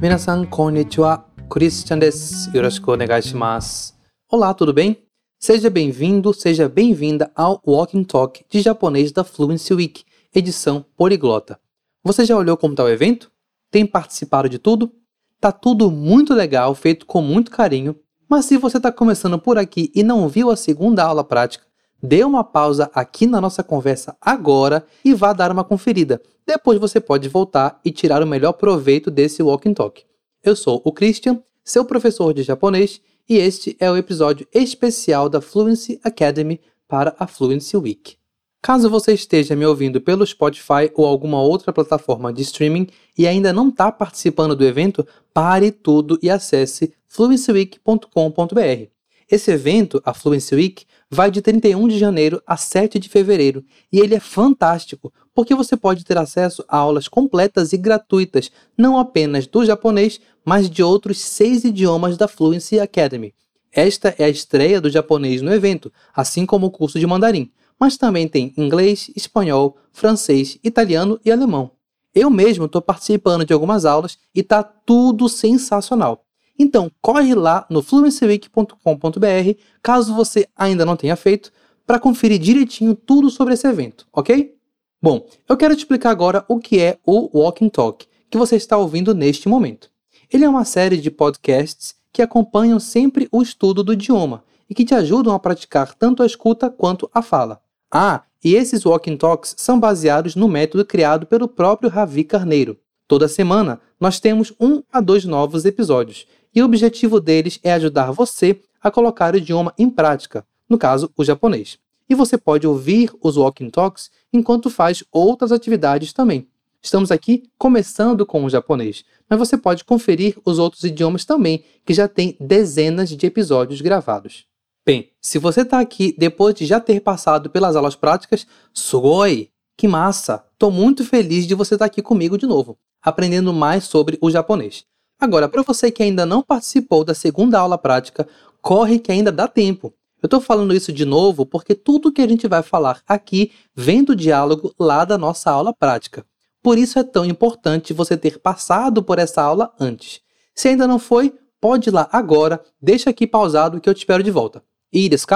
Minasan konnichiwa, Christian desu. Yoroshiku onegaishimasu. Olá, tudo bem? Seja bem-vindo, seja bem-vinda ao Walking Talk de japonês da Fluency Week, edição poliglota. Você já olhou como está o evento? Tem participado de tudo? Tá tudo muito legal, feito com muito carinho, mas se você está começando por aqui e não viu a segunda aula prática, dê uma pausa aqui na nossa conversa agora e vá dar uma conferida. Depois você pode voltar e tirar o melhor proveito desse Walking Talk. Eu sou o Christian, seu professor de japonês, e este é o episódio especial da Fluency Academy para a Fluency Week. Caso você esteja me ouvindo pelo Spotify ou alguma outra plataforma de streaming e ainda não está participando do evento, pare tudo e acesse fluencyweek.com.br. Esse evento, a Fluency Week, vai de 31 de janeiro a 7 de fevereiro e ele é fantástico porque você pode ter acesso a aulas completas e gratuitas, não apenas do japonês, mas de outros seis idiomas da Fluency Academy. Esta é a estreia do japonês no evento, assim como o curso de mandarim mas também tem inglês, espanhol, francês, italiano e alemão. Eu mesmo estou participando de algumas aulas e está tudo sensacional. Então, corre lá no fluencyweek.com.br, caso você ainda não tenha feito, para conferir direitinho tudo sobre esse evento, ok? Bom, eu quero te explicar agora o que é o Walking Talk, que você está ouvindo neste momento. Ele é uma série de podcasts que acompanham sempre o estudo do idioma e que te ajudam a praticar tanto a escuta quanto a fala. Ah, e esses walking talks são baseados no método criado pelo próprio Ravi Carneiro. Toda semana nós temos um a dois novos episódios, e o objetivo deles é ajudar você a colocar o idioma em prática, no caso, o japonês. E você pode ouvir os walking talks enquanto faz outras atividades também. Estamos aqui começando com o japonês, mas você pode conferir os outros idiomas também, que já tem dezenas de episódios gravados. Bem, se você está aqui depois de já ter passado pelas aulas práticas, sugoi! Que massa! Estou muito feliz de você estar tá aqui comigo de novo, aprendendo mais sobre o japonês. Agora, para você que ainda não participou da segunda aula prática, corre que ainda dá tempo. Eu estou falando isso de novo porque tudo que a gente vai falar aqui vem do diálogo lá da nossa aula prática. Por isso é tão importante você ter passado por essa aula antes. Se ainda não foi, pode ir lá agora, deixa aqui pausado que eu te espero de volta. E desu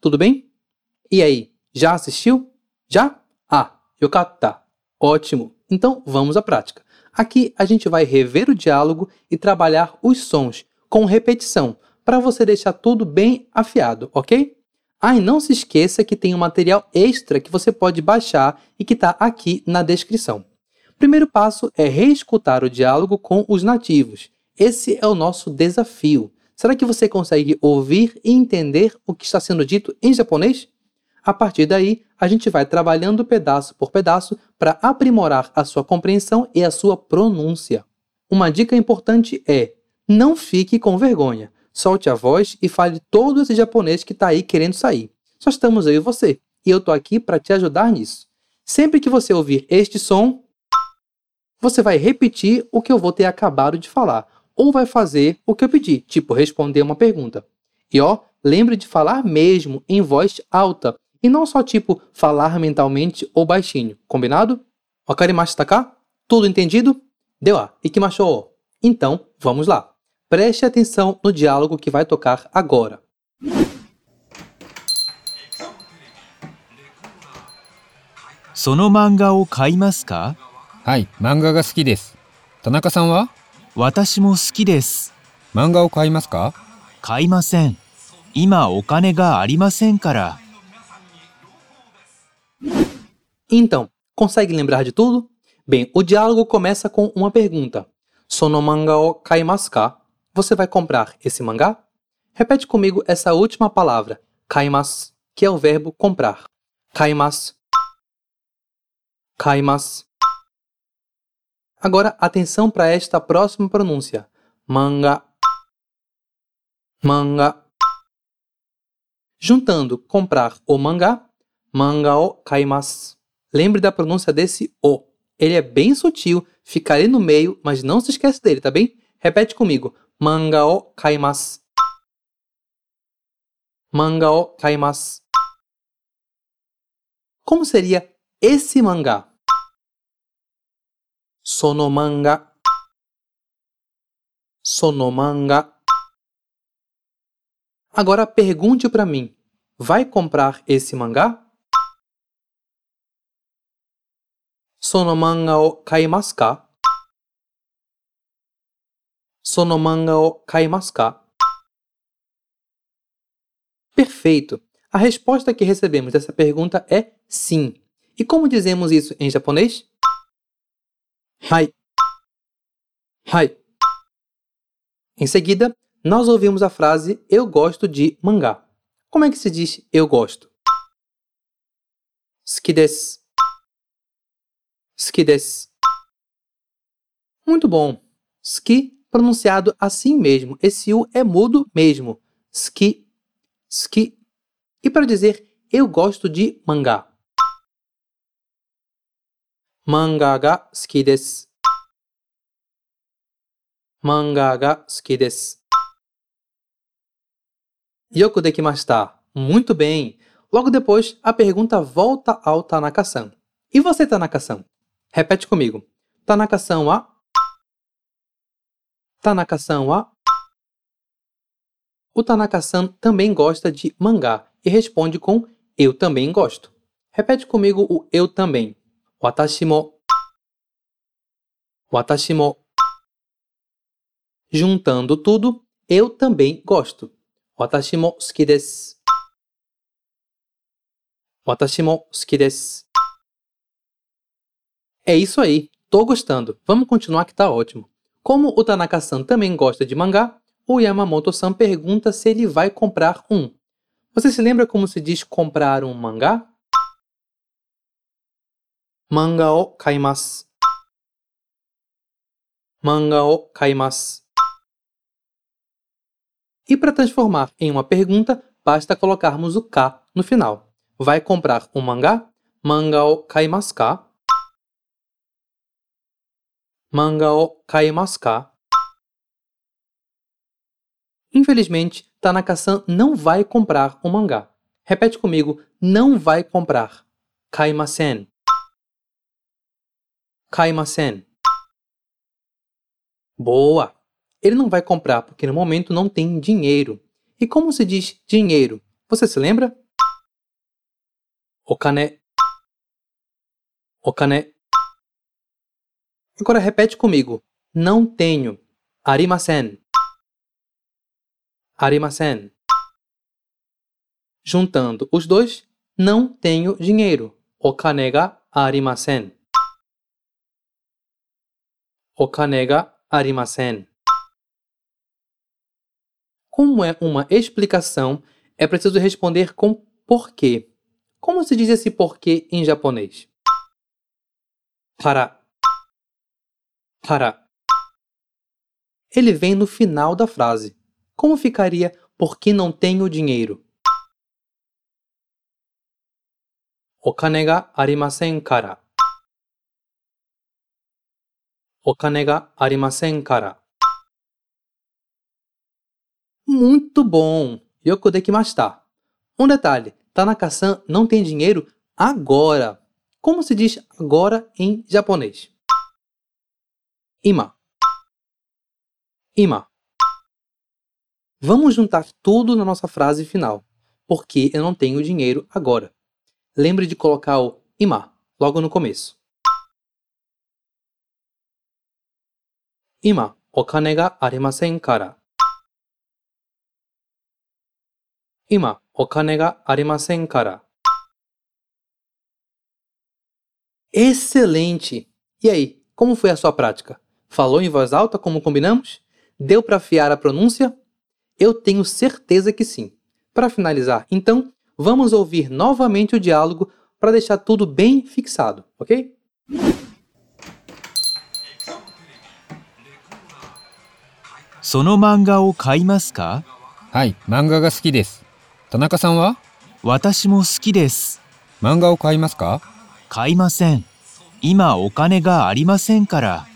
Tudo bem? E aí, já assistiu? Já? Ah, yokata. Ótimo. Então vamos à prática. Aqui a gente vai rever o diálogo e trabalhar os sons com repetição, para você deixar tudo bem afiado, ok? Ah, e não se esqueça que tem um material extra que você pode baixar e que está aqui na descrição. Primeiro passo é reescutar o diálogo com os nativos. Esse é o nosso desafio. Será que você consegue ouvir e entender o que está sendo dito em japonês? A partir daí, a gente vai trabalhando pedaço por pedaço para aprimorar a sua compreensão e a sua pronúncia. Uma dica importante é: não fique com vergonha. Solte a voz e fale todo esse japonês que está aí querendo sair. Só estamos eu e você, e eu estou aqui para te ajudar nisso. Sempre que você ouvir este som, você vai repetir o que eu vou ter acabado de falar, ou vai fazer o que eu pedi, tipo responder uma pergunta. E ó, lembre de falar mesmo em voz alta e não só tipo falar mentalmente ou baixinho, combinado? Wakarimashita taka? Tá Tudo entendido? Dewa, ikimashou! Então, vamos lá. Preste atenção no diálogo que vai tocar agora. Sono o? Hai. Tanaka-san wa? Watashi mo suki o. Ima kara. Então, consegue lembrar de tudo? Bem, o diálogo começa com uma pergunta. Sono manga o? Você vai comprar esse mangá? Repete comigo essa última palavra, kaimasu, que é o verbo comprar. Kaimasu. Kaimasu. Agora, atenção para esta próxima pronúncia. Manga. Manga. Juntando comprar o mangá, manga o kaimasu. Lembre da pronúncia desse O. Ele é bem sutil, fica ali no meio, mas não se esquece dele, tá bem? Repete comigo. Manga o kaimasu. Manga o kaimasu. Como seria esse mangá? Sono manga. Sono manga. Agora pergunte para mim: vai comprar esse mangá? Sono manga o kaimasu ka? Sono manga o kaimasu ka? Perfeito! A resposta que recebemos dessa pergunta é sim. E como dizemos isso em japonês? Hai. Hai. Em seguida, nós ouvimos a frase Eu gosto de mangá. Como é que se diz eu gosto? Suki desu. Muito bom. Suki pronunciado assim mesmo. Esse U é mudo mesmo. Suki. Suki. E para dizer eu gosto de mangá. Manga ga suki desu. Manga ga suki desu. Yoku dekimashita. Muito bem. Logo depois, a pergunta volta ao Tanaka-san. E você, Tanaka-san? Repete comigo. Tanaka-san wa? Tanaka-san wa? O Tanaka-san também gosta de mangá e responde com eu também gosto. Repete comigo o eu também. Watashi mo. Watashi mo. Juntando tudo, eu também gosto. Watashi mo suki desu. Watashi mo suki desu. É isso aí, tô gostando. Vamos continuar que tá ótimo. Como o Tanaka-san também gosta de mangá, o Yamamoto-san pergunta se ele vai comprar um. Você se lembra como se diz comprar um mangá? Manga o kaimasu. Manga o kaimasu. E para transformar em uma pergunta, basta colocarmos o K no final. Vai comprar um mangá? Manga o kaimasu ka? Manga o kaimasu ka? Infelizmente, Tanaka-san não vai comprar um mangá. Repete comigo, não vai comprar. Kaimasen. Kaimasen. Boa! Ele não vai comprar porque no momento não tem dinheiro. E como se diz dinheiro? Você se lembra? Okane. Okane. Agora repete comigo. Não tenho. Arimasen. Arimasen. Juntando os dois, não tenho dinheiro. Okane ga arimasen. Okane ga arimasen. Como é uma explicação, é preciso responder com porquê. Como se diz esse porquê em japonês? Para. Para. Ele vem no final da frase. Como ficaria porque não tenho dinheiro? Okane ga arimasen kara. Okane ga arimasen kara. Muito bom! Yoku dekimashita. Um detalhe, Tanaka-san não tem dinheiro agora. Como se diz agora em japonês? Ima, Ima, vamos juntar tudo na nossa frase final, porque eu não tenho dinheiro agora. Lembre de colocar o ima logo no começo. Ima, okane ga arimasen kara. Ima, okane ga arimasen kara. Excelente! E aí, como foi a sua prática? Falou em voz alta como combinamos? Deu para afiar a pronúncia? Eu tenho certeza que sim. Para finalizar, então, vamos ouvir novamente o diálogo para deixar tudo bem fixado, ok? その漫画を買いますかはい、漫画が好きです。田中さんは私も好きです。漫画を買いますか買いません。今お金がありませんから。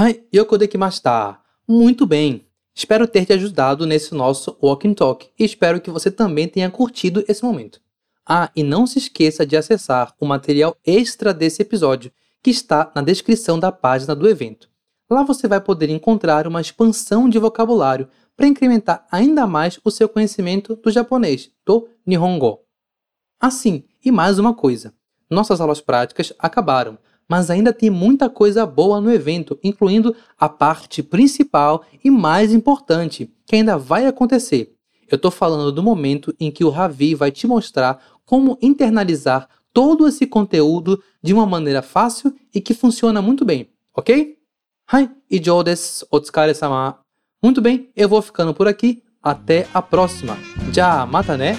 Hai, Yoko dekimashita. Muito bem. Espero ter te ajudado nesse nosso Walking Talk e espero que você também tenha curtido esse momento. Ah, e não se esqueça de acessar o material extra desse episódio, que está na descrição da página do evento. Lá você vai poder encontrar uma expansão de vocabulário para incrementar ainda mais o seu conhecimento do japonês, do Nihongo. Assim, e mais uma coisa: nossas aulas práticas acabaram, mas ainda tem muita coisa boa no evento, incluindo a parte principal e mais importante, que ainda vai acontecer. Eu estou falando do momento em que o Ravi vai te mostrar como internalizar todo esse conteúdo de uma maneira fácil e que funciona muito bem, ok? Hai, ijou desu. Otsukare-sama. Muito bem, eu vou ficando por aqui. Até a próxima. Já, mata né?